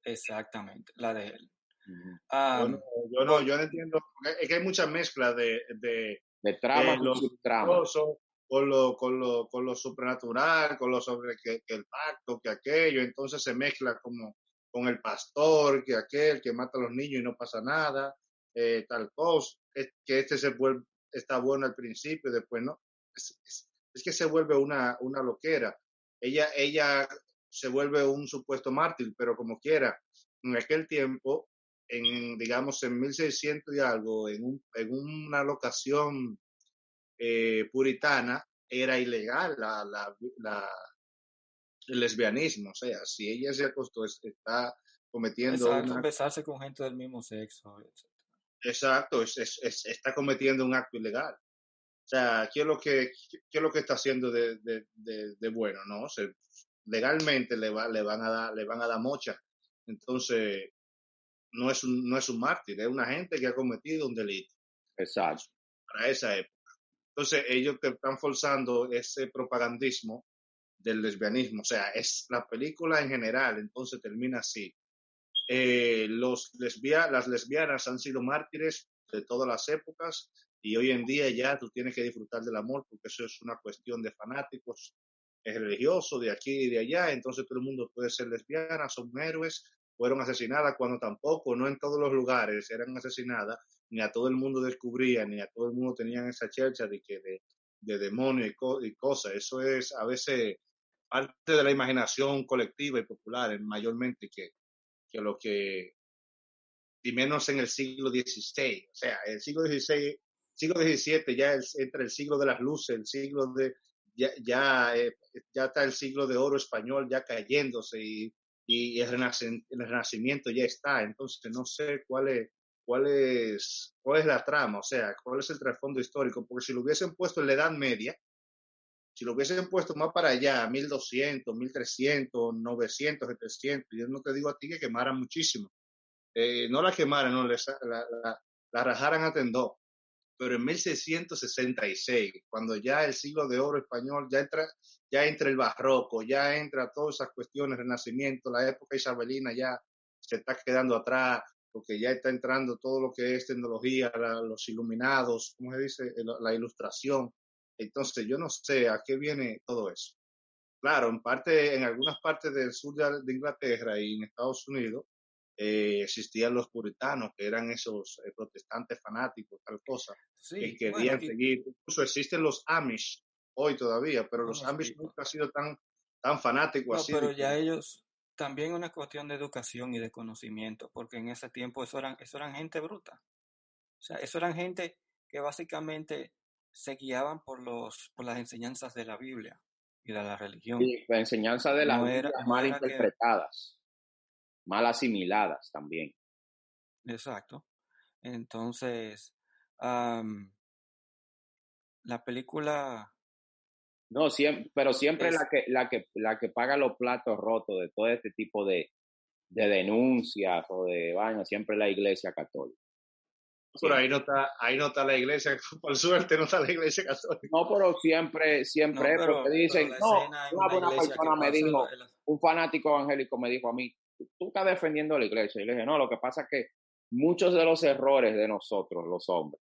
C: Exactamente, la de él.
B: yo, no, yo, no, yo no entiendo, es que hay mucha mezcla de, de,
A: de trama
B: con lo, con lo, con lo supernatural, con lo sobre que, el pacto, que aquello, entonces se mezcla como con el pastor, que aquel que mata a los niños y no pasa nada, eh, tal cosa, es, que este se vuelve, está bueno al principio, después no. Es, que se vuelve una, una loquera. Ella, ella se vuelve un supuesto mártir, pero como quiera, en aquel tiempo, digamos, en 1600 y algo, en, un, en una locación eh, puritana era ilegal la, la, la, el lesbianismo. O sea, si ella se acostó, está cometiendo.
C: Exacto, besarse con gente del mismo sexo.
B: Exacto, es, es, está cometiendo un acto ilegal. O sea, ¿qué es lo que, qué es lo que está haciendo de, de, de, bueno? ¿no? Legalmente le, va, le, van a dar, le van a dar mocha. Entonces, no es, un, no es un mártir, es una gente que ha cometido un delito.
A: Exacto.
B: Para esa época. Entonces ellos te están forzando ese propagandismo del lesbianismo, o sea, es la película en general, entonces termina así. Eh, los lesbia las lesbianas han sido mártires de todas las épocas y hoy en día ya tú tienes que disfrutar del amor porque eso es una cuestión de fanáticos, es religioso, de aquí y de allá, entonces todo el mundo puede ser lesbiana, son héroes, fueron asesinadas cuando tampoco, no en todos los lugares eran asesinadas, ni a todo el mundo descubría, ni a todo el mundo tenían esa chercha de que de, de demonio y, cosas. Eso es a veces parte de la imaginación colectiva y popular, mayormente que, que lo que, y menos en el siglo XVI. O sea, el siglo XVI siglo XVII ya es entre el siglo de las luces, el siglo de, ya, ya, eh, ya está el siglo de oro español ya cayéndose y, y el, renacimiento ya está. Entonces, no sé cuál es, cuál, es, cuál es la trama, o sea, cuál es el trasfondo histórico, porque si lo hubiesen puesto en la Edad Media, si lo hubiesen puesto más para allá, 1200, 1300, 900, 700, yo no te digo a ti que quemaran muchísimo. Eh, no la quemaran, no, la, la, la rajaran a tendón. Pero en 1666, cuando ya el siglo de oro español ya entra, ya entra el barroco, ya entra todas esas cuestiones, renacimiento, la época isabelina ya se está quedando atrás, porque ya está entrando todo lo que es tecnología, los iluminados, ¿cómo se dice? La ilustración. Entonces, yo no sé a qué viene todo eso. Claro, en parte, en algunas partes del sur de Inglaterra y en Estados Unidos, eh, existían los puritanos, que eran esos eh, protestantes fanáticos, tal cosa, que querían seguir. Incluso existen los Amish hoy todavía, pero los Amish nunca han sido tan, tan fanáticos
C: así. Pero ya ellos, también una cuestión de educación y de conocimiento, porque en ese tiempo eso eran, eso eran gente bruta. O sea, eso eran gente que básicamente se guiaban por, los, por las enseñanzas de la Biblia y de la religión.
A: Sí, las enseñanzas de la Biblia mal interpretadas mal asimiladas también.
C: Exacto. Entonces, la película...
A: No, siempre, pero siempre la, que, la, que, la que paga los platos rotos de todo este tipo de, de denuncias o de baños, siempre la iglesia católica.
B: Pero ahí no está, ahí no está la iglesia, por suerte no está la iglesia católica.
A: No, pero siempre, siempre, porque dicen, no, una, persona me dijo, un fanático evangélico me dijo a mí, tú estás defendiendo a la iglesia. Y le dije, no, lo que pasa es que muchos de los errores de nosotros, los hombres,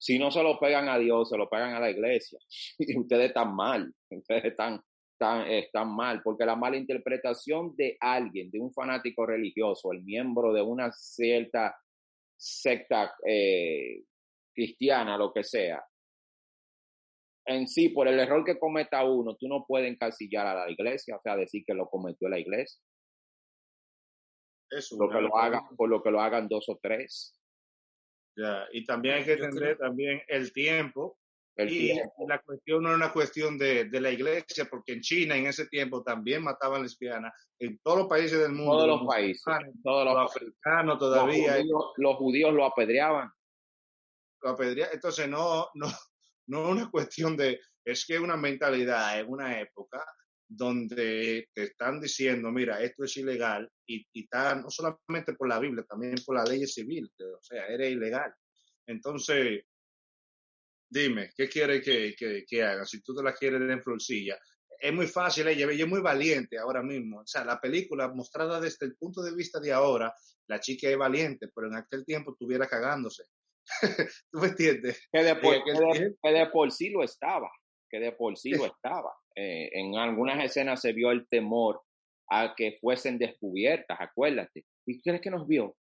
A: si no se lo pegan a Dios, se lo pegan a la iglesia. Y ustedes están mal, ustedes están, están, están mal, porque la mala interpretación de alguien, de un fanático religioso, el miembro de una cierta secta eh, cristiana, lo que sea, en sí, por el error que cometa uno, tú no puedes encasillar a la iglesia, o sea, decir que lo cometió la iglesia. Eso, lo que lo hagan, por lo que lo hagan dos o tres.
B: Ya, y también hay que entender también el tiempo. y la cuestión no es una cuestión de, de, la iglesia, porque en China en ese tiempo también mataban lesbianas. En todos los países del mundo.
A: Todos los países. Todos los,
B: africanos todavía.
A: Los judíos, lo apedreaban.
B: Lo apedreaban. Entonces no, no, no es una cuestión de, es que una mentalidad en una época donde te están diciendo, mira, esto es ilegal y, está no solamente por la Biblia, también por la ley civil, o sea, eres ilegal. Entonces, dime, ¿qué quiere que, que, haga? Si tú te la quieres en florcilla. Es muy fácil, ella, ella es muy valiente ahora mismo. O sea, la película mostrada desde el punto de vista de ahora, la chica es valiente, pero en aquel tiempo estuviera cagándose. ¿Tú me entiendes?
A: Que de, por, que de por sí lo estaba, que de por sí lo estaba. Eh, en algunas escenas se vio el temor a que fuesen descubiertas, acuérdate. ¿Y quién es que nos vio?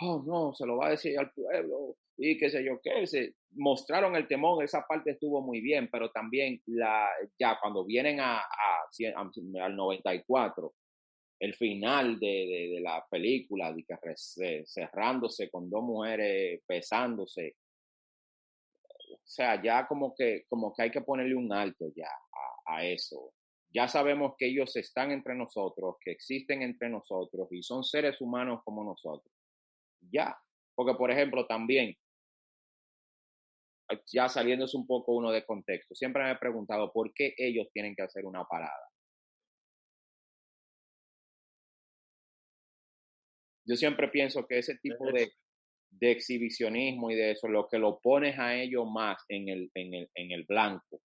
A: Oh, no, se lo va a decir al pueblo y qué sé yo qué. Se mostraron el temor, esa parte estuvo muy bien, pero también la, ya cuando vienen a, al 94, el final de, de, la película, de que cerrándose con dos mujeres besándose, sea, ya como que, como que hay que ponerle un alto ya a, eso. Ya sabemos que ellos están entre nosotros, que existen entre nosotros y son seres humanos como nosotros. Ya, porque por ejemplo también, ya saliéndose un poco uno de contexto, siempre me he preguntado por qué ellos tienen que hacer una parada. Yo siempre pienso que ese tipo de, de exhibicionismo y de eso, lo que lo pones a ellos más en el, en el, en el blanco,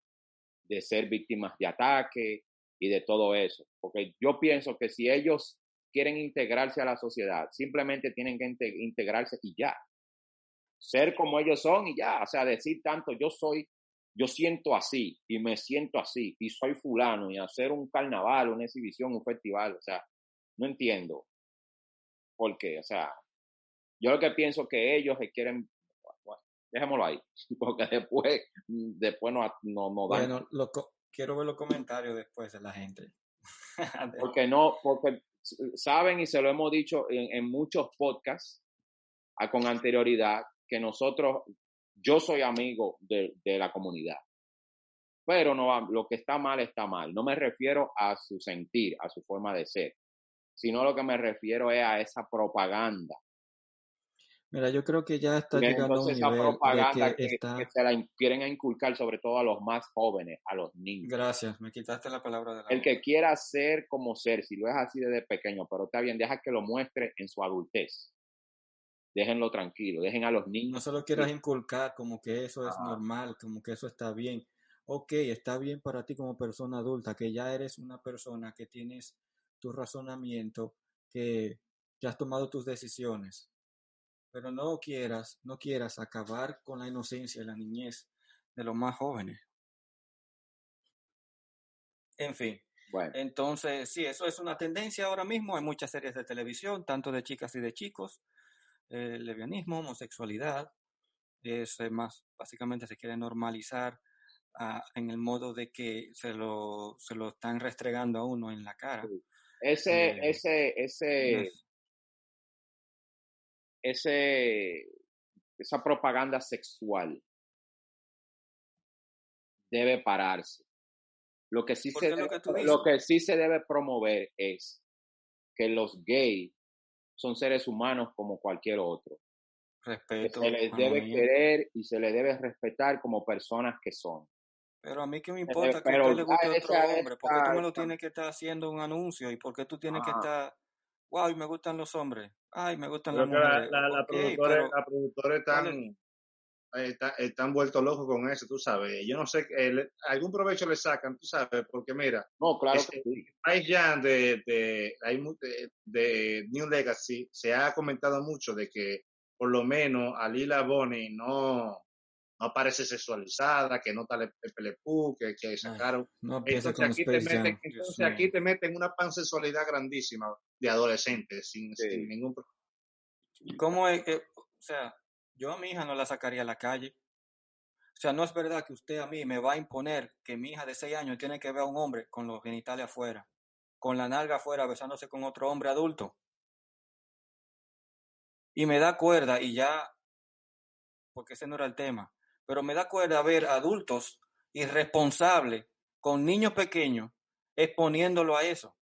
A: de ser víctimas de ataque y de todo eso. Porque yo pienso que si ellos quieren integrarse a la sociedad, simplemente tienen que integrarse y ya. Ser como ellos son y ya. O sea, decir tanto, yo soy, yo siento así y me siento así y soy fulano y hacer un carnaval, una exhibición, un festival. O sea, no entiendo por qué. O sea, yo lo que pienso que ellos quieren, bueno, dejémoslo ahí, porque después, después no, no, dan.
C: Bueno, quiero ver los comentarios después de la gente.
A: porque no, porque saben y se lo hemos dicho en, muchos podcasts con anterioridad que nosotros yo soy amigo de, de la comunidad. Pero no, lo que está mal está mal. No me refiero a su sentir, a su forma de ser, sino lo que me refiero es a esa propaganda
C: Mira, yo creo que ya está llegando a un nivel de que, está...
A: se la quieren inculcar sobre todo a los más jóvenes, a los niños.
D: Gracias, me quitaste la palabra de la
A: El que quiera ser como ser, si lo es así desde pequeño, pero está bien, deja que lo muestre en su adultez. Déjenlo tranquilo, dejen a los niños.
C: No solo quieras inculcar como que eso es normal, como que eso está bien. Ok, está bien para ti como persona adulta, que ya eres una persona que tienes tu razonamiento, que ya has tomado tus decisiones pero no quieras, no quieras acabar con la inocencia y la niñez de los más jóvenes. En fin. Bueno. Entonces, sí, eso es una tendencia ahora mismo. Hay muchas series de televisión, tanto de chicas y de chicos. El lesbianismo, homosexualidad, es eh, más, básicamente se quiere normalizar ah, en el modo de que se lo, se lo están restregando a uno en la cara.
A: Ese, eh, ese, ese, ese, esa propaganda sexual debe pararse. Lo que, sí se debe, lo, que, sí se debe promover es que los gays son seres humanos como cualquier otro.
C: Respeto.
A: se les debe querer y se les debe respetar como personas que son.
C: Pero a mí qué me importa que a usted le guste otro hombre, porque tú me lo tienes que estar haciendo un anuncio y porque tú tienes que estar wow, me gustan los hombres, ay, me gustan las mujeres.
B: La, la, productora, están, están, vueltos locos con eso, tú sabes. Yo no sé, algún provecho le sacan, tú sabes, porque mira,
A: no, claro
B: hay ya de, de, de, New Legacy se ha comentado mucho de que por lo menos a Lila Bonnie no, no aparece sexualizada, que no está el pelepú, que, que sacaron. entonces, aquí te, meten, entonces aquí te meten una pansexualidad grandísima de adolescentes sin, ningún problema.
C: ¿Cómo es que, o sea, yo a mi hija no la sacaría a la calle? O sea, no es verdad que usted a mí me va a imponer que mi hija de 6 años tiene que ver a un hombre con los genitales afuera, con la nalga afuera, besándose con otro hombre adulto. Y me da cuerda y ya, porque ese no era el tema, pero me da cuerda ver adultos irresponsables con niños pequeños exponiéndolo a eso.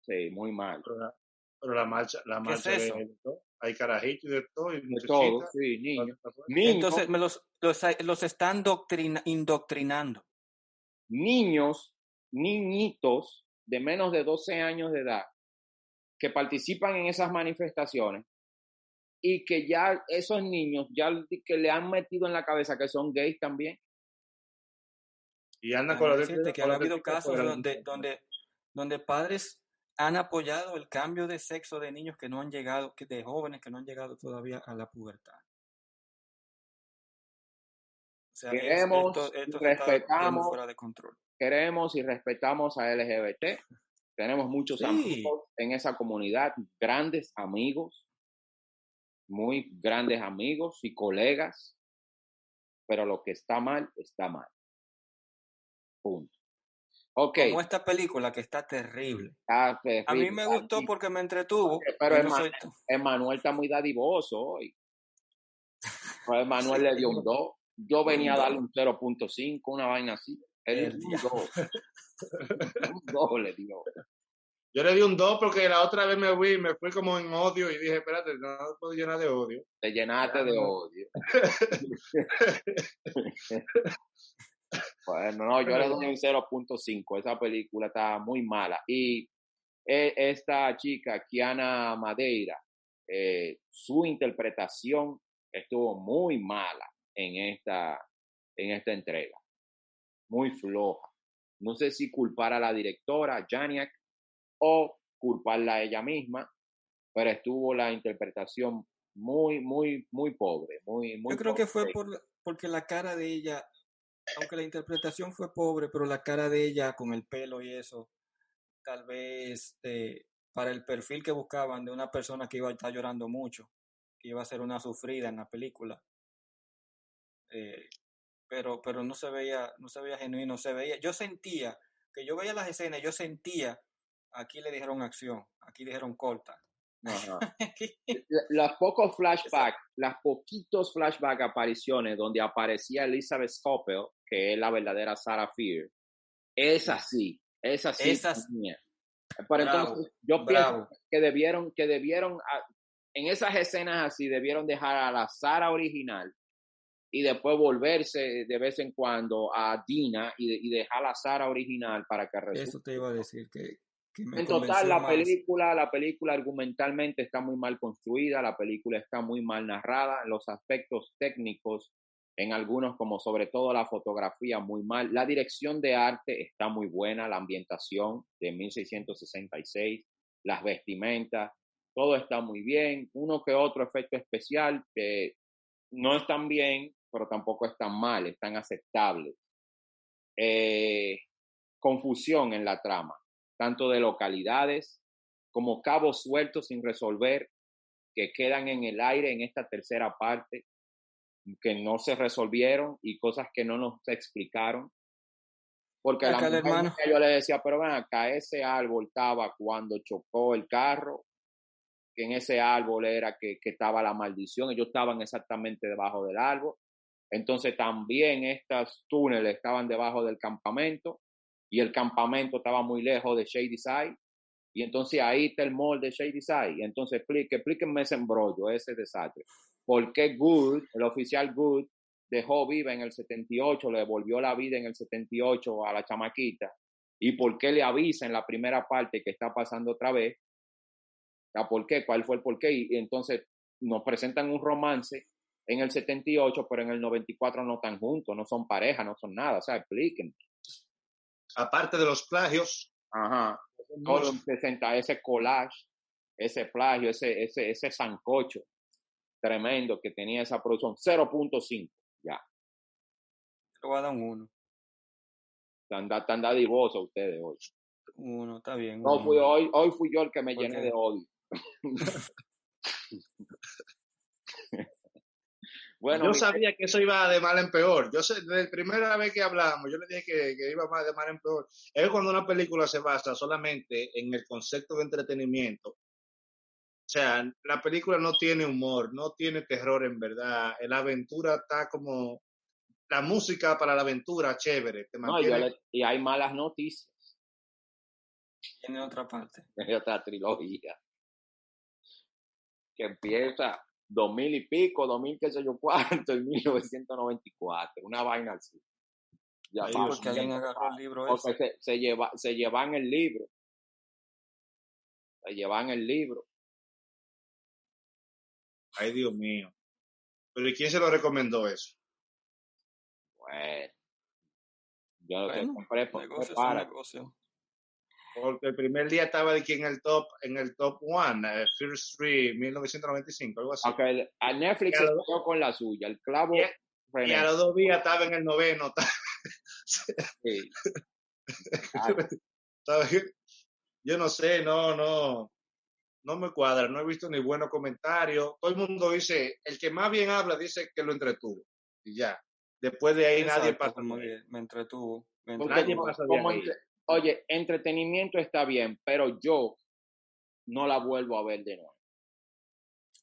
A: Sí, muy mal.
B: Pero la, marcha, la marcha es de, todo. hay carajitos y de todo. Y
A: de todo, sí, niños.
C: Entonces me los, los, los están doctrina, indoctrinando.
A: Niños, niñitos de menos de 12 años de edad que participan en esas manifestaciones y que ya esos niños ya que le han metido en la cabeza que son gays también.
B: Y andan con
C: la que ha habido casos donde, donde, donde padres han apoyado el cambio de sexo de niños que no han llegado, de jóvenes que no han llegado todavía a la pubertad.
A: queremos, respetamos, fuera de control. queremos y respetamos a LGBT. Tenemos muchos amigos en esa comunidad, grandes amigos, muy grandes amigos y colegas, pero lo que está mal, está mal. Punto. Okay.
C: Como esta película que está terrible. a mí me gustó porque me entretuvo.
A: pero Emanuel, está muy dadivoso hoy. Emanuel le dio un 2. Yo venía a darle un 0.5, una vaina así. Él un 2. un 2 le dio.
B: Yo le di un 2 porque la otra vez me fui, me fui como en odio y dije, espérate, no puedo llenar de odio.
A: Te llenaste de odio. bueno, no, yo le doy un 0.5. Esa película está muy mala. Y e, esta chica, Kiana Madeira, eh, su interpretación estuvo muy mala en esta, en esta entrega. Muy floja. No sé si culpar a la directora, Janiak, o culparla a ella misma, pero estuvo la interpretación muy, muy, muy pobre. Muy, muy
C: Yo creo que fue por, porque la cara de ella, aunque la interpretación fue pobre, pero la cara de ella con el pelo y eso, tal vez eh, para el perfil que buscaban de una persona que iba a estar llorando mucho, que iba a ser una sufrida en la película. Eh, pero, pero no se veía, no se veía genuino, se veía, yo sentía, que yo veía las escenas, yo sentía Aquí le dijeron acción, aquí dijeron corta.
A: los pocos flashbacks, las poquitos flashback apariciones donde aparecía Elizabeth Scopel, que es la verdadera Sarah Fear, es así, es así.
C: Esas,
A: Pero entonces, yo pienso que debieron, que debieron, en esas escenas así, debieron dejar a la Sara original y después volverse de vez en cuando a Dina y, dejar a la Sara original para que
E: resuelva. Eso te iba a decir que,
A: en total la película la película argumentalmente está muy mal construida la película está muy mal narrada los aspectos técnicos en algunos como sobre todo la fotografía muy mal. La dirección de arte está muy buena la ambientación de 1666 las vestimentas todo está muy bien. Uno que otro efecto especial que no están bien pero tampoco están mal están aceptables. Eh, confusión en la trama tanto de localidades como cabos sueltos sin resolver que quedan en el aire en esta tercera parte, que no se resolvieron y cosas que no nos explicaron. Porque a la mujer, yo le decía, pero ven acá, ese árbol estaba cuando chocó el carro, que en ese árbol era que, que estaba la maldición, ellos estaban exactamente debajo del árbol. Entonces también estos túneles estaban debajo del campamento y el campamento estaba muy lejos de Shady Side. Y entonces ahí está el mall de Shady Side. Y entonces explique, explíquenme ese embrollo, ese desastre. ¿Por qué Good, el oficial Good, dejó viva en el 78, le devolvió la vida en el 78 a la chamaquita? ¿Y por qué le avisa en la primera parte que está pasando otra vez? ¿Por qué? ¿Cuál fue el por qué? Y, entonces nos presentan un romance en el 78, pero en el 94 no están juntos, no son pareja, no son nada. O sea, explíquenme
B: aparte de los plagios.
A: Ajá. Todo presenta ese collage, ese plagio, ese, ese, ese sancocho tremendo que tenía esa producción. 0.5, ya.
C: Te voy a dar un 1.
A: Están, dadivosos ustedes hoy.
C: Uno, está bien.
A: No, fui, hoy, hoy fui yo el que me llené de odio.
B: Bueno, yo sabía que eso iba de mal en peor. Yo sé, desde la primera vez que hablamos, yo le dije que, iba más de mal en peor. Es cuando una película se basa solamente en el concepto de entretenimiento. O sea, la película no tiene humor, no tiene terror en verdad. La aventura está como la música para la aventura, chévere.
A: y hay malas noticias.
C: Tiene otra parte.
A: Hay otra trilogía. Que empieza dos mil y pico, dos mil qué sé yo cuánto, en 1994, una vaina así.
C: Ya Ay, porque alguien agarró el libro
A: ese. Se, se, lleva, se llevan el libro. Se llevan el libro.
B: Ay, Dios mío. ¿Pero y quién se lo recomendó eso?
A: Bueno. Yo lo bueno, compré por negocio, negocio.
B: Porque el primer día estaba aquí en el top, en el top one, eh, First Street, 1995, algo así.
A: Okay, a Netflix se quedó con la suya, el clavo.
B: Y, y, a los dos días estaba en el noveno. sí. Yo no sé, no, no, no me cuadra, no he visto ni buenos comentarios. Todo el mundo dice, el que más bien habla dice que lo entretuvo. Y ya. Después de ahí nadie pasa.
C: Muy bien, me entretuvo. Me
A: entretuvo. Nadie pasa de ahí oye, entretenimiento está bien, pero yo no la vuelvo a ver de nuevo.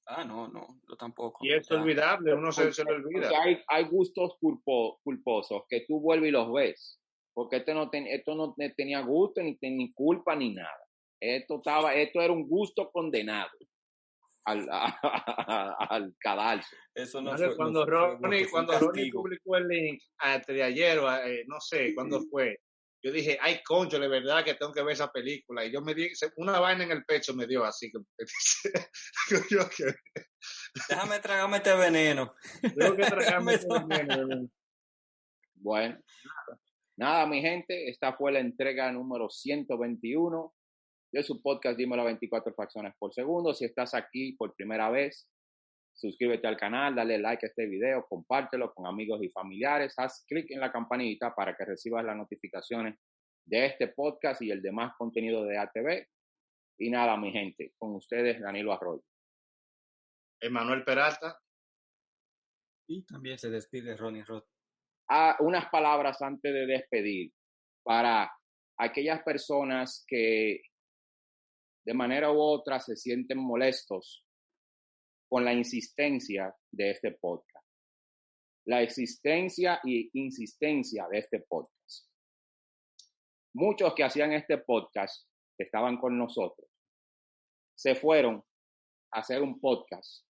C: Ah, no, no, yo tampoco.
B: Y es olvidable, uno se, se, lo olvida.
A: Hay, hay gustos culpo, culposos que tú vuelves y los ves, porque esto no, esto no tenía gusto, ni, ni culpa, ni nada. Esto, estaba, esto era un gusto condenado al, al cadalso.
B: Eso no fue, cuando Ronnie, cuando Ronnie publicó el link antes de ayer, eh, no sé, ¿cuándo fue? Yo dije, ay, concho, de verdad que tengo que ver esa película. Y yo me di, una vaina en el pecho me dio así. que
C: Déjame tragarme este veneno. Tengo que tragarme este
A: veneno. Bueno, nada, mi gente, esta fue la entrega número 121 de su podcast Dímelo 24 fracciones por segundo. Si estás aquí por primera vez, suscríbete al canal, dale like a este video, compártelo con amigos y familiares, haz clic en la campanita para que recibas las notificaciones de este podcast y el demás contenido de ATV. Y nada, mi gente, con ustedes Danilo Arroyo.
B: Emanuel Peralta.
C: Y también se despide Ronnie Roth.
A: Ah, unas palabras antes de despedir para aquellas personas que de manera u otra se sienten molestos con la insistencia de este podcast. La existencia y insistencia de este podcast. Muchos que hacían este podcast, que estaban con nosotros, se fueron a hacer un podcast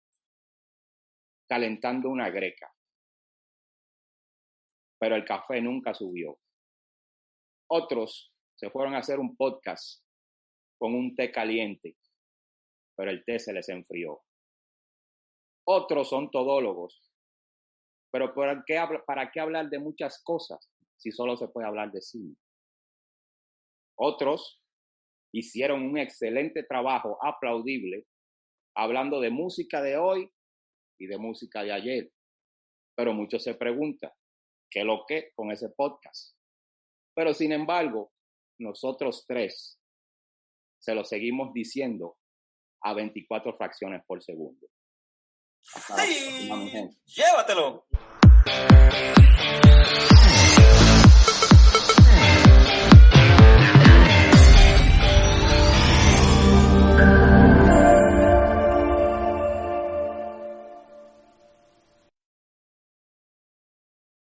A: calentando una greca. Pero el café nunca subió. Otros se fueron a hacer un podcast con un té caliente, pero el té se les enfrió. Otros son todólogos, pero ¿para qué, ¿para qué hablar de muchas cosas si solo se puede hablar de cine? Otros hicieron un excelente trabajo, aplaudible, hablando de música de hoy y de música de ayer. Pero muchos se preguntan, ¿qué lo que con ese podcast? Pero sin embargo, nosotros tres se lo seguimos diciendo a 24 fracciones por segundo.
C: ¡Llévatelo!